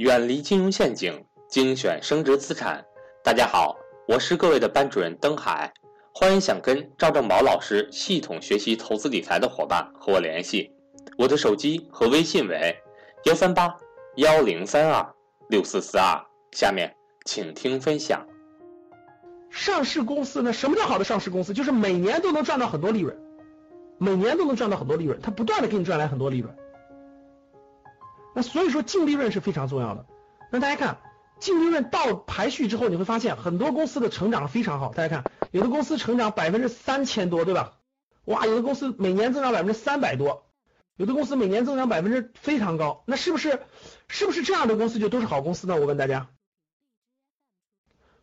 远离金融陷阱，精选升值资产。大家好，我是各位的班主任登海，欢迎想跟赵正宝老师系统学习投资理财的伙伴和我联系，我的手机和微信为幺三八幺零三二六四四二。下面请听分享。上市公司呢？什么叫好的上市公司？就是每年都能赚到很多利润，每年都能赚到很多利润，它不断的给你赚来很多利润。那所以说净利润是非常重要的。那大家看净利润到排序之后，你会发现很多公司的成长非常好。大家看，有的公司成长百分之三千多，对吧？哇，有的公司每年增长百分之三百多，有的公司每年增长百分之非常高。那是不是是不是这样的公司就都是好公司呢？我问大家。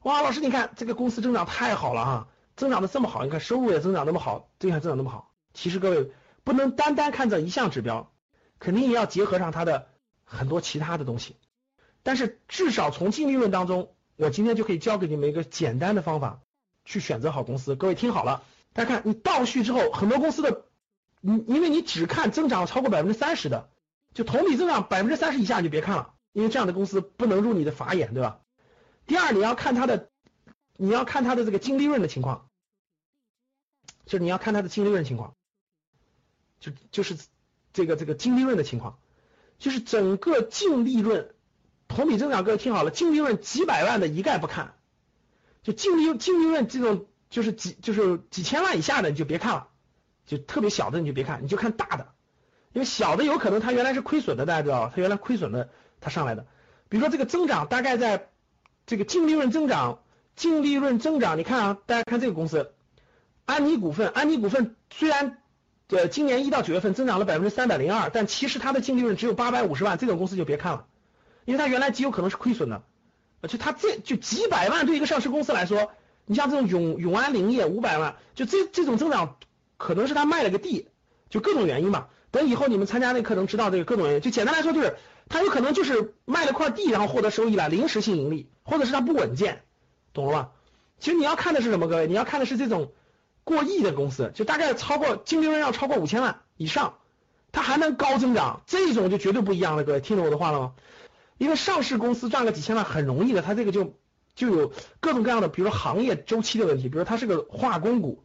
哇，老师你看这个公司增长太好了哈，增长的这么好，你看收入也增长那么好，这还增长那么好。其实各位不能单单看这一项指标，肯定也要结合上它的。很多其他的东西，但是至少从净利润当中，我今天就可以教给你们一个简单的方法，去选择好公司。各位听好了，大家看，你倒序之后，很多公司的，你因为你只看增长超过百分之三十的，就同比增长百分之三十以下你就别看了，因为这样的公司不能入你的法眼，对吧？第二，你要看它的，你要看它的这个净利润的情况，就是你要看它的净利润情况，就就是这个这个净利润的情况。就是整个净利润同比增长，各位听好了，净利润几百万的一概不看，就净利净利润这种就是几就是几千万以下的你就别看了，就特别小的你就别看，你就看大的，因为小的有可能它原来是亏损的，大家知道它原来亏损的它上来的，比如说这个增长大概在这个净利润增长，净利润增长，你看啊，大家看这个公司，安妮股份，安妮股份虽然。对，今年一到九月份增长了百分之三百零二，但其实它的净利润只有八百五十万，这种公司就别看了，因为它原来极有可能是亏损的，就它这就几百万对一个上市公司来说，你像这种永永安林业五百万，就这这种增长，可能是他卖了个地，就各种原因嘛。等以后你们参加那课能知道这个各种原因，就简单来说就是，他有可能就是卖了块地然后获得收益了，临时性盈利，或者是它不稳健，懂了吧？其实你要看的是什么，各位，你要看的是这种。过亿的公司，就大概超过净利润要超过五千万以上，它还能高增长，这种就绝对不一样了。各位听懂我的话了吗？因为上市公司赚个几千万很容易的，它这个就就有各种各样的，比如说行业周期的问题，比如它是个化工股，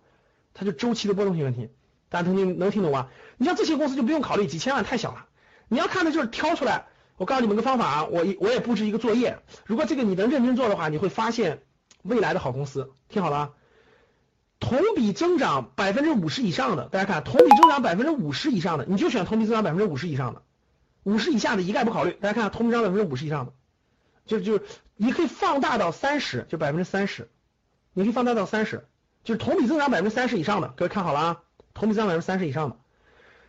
它就周期的波动性问题。大家能听能听懂吗？你像这些公司就不用考虑，几千万太小了。你要看的就是挑出来，我告诉你们个方法啊，我我也布置一个作业，如果这个你能认真做的话，你会发现未来的好公司。听好了。同比增长百分之五十以上的，大家看，同比增长百分之五十以上的，你就选同比增长百分之五十以上的，五十以下的一概不考虑。大家看，同比增长百分之五十以上的，就就你可以放大到三十，就百分之三十，你可以放大到三十，就是同比增长百分之三十以上的，各位看好了啊，同比增长百分之三十以上的，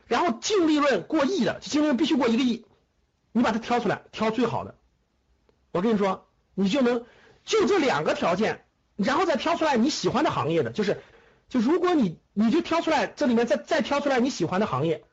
然后净利润过亿的，净利润必须过一个亿，你把它挑出来，挑最好的，我跟你说，你就能就这两个条件。然后再挑出来你喜欢的行业的，就是，就如果你你就挑出来这里面再再挑出来你喜欢的行业，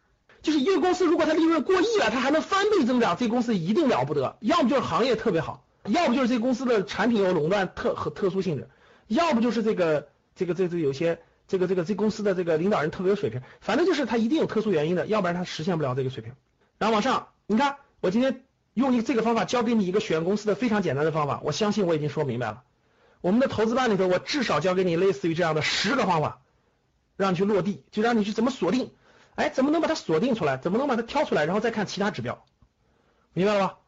就是一个公司如果它利润过亿了，它还能翻倍增长，这公司一定了不得。要不就是行业特别好，要不就是这公司的产品有垄断特和特殊性质，要不就是这个这个这这有些这个这个这公司的这个领导人特别有水平，反正就是它一定有特殊原因的，要不然它实现不了这个水平。然后往上，你看我今天用一这个方法教给你一个选公司的非常简单的方法，我相信我已经说明白了。我们的投资班里头，我至少教给你类似于这样的十个方法，让你去落地，就让你去怎么锁定，哎，怎么能把它锁定出来，怎么能把它挑出来，然后再看其他指标，明白了吧？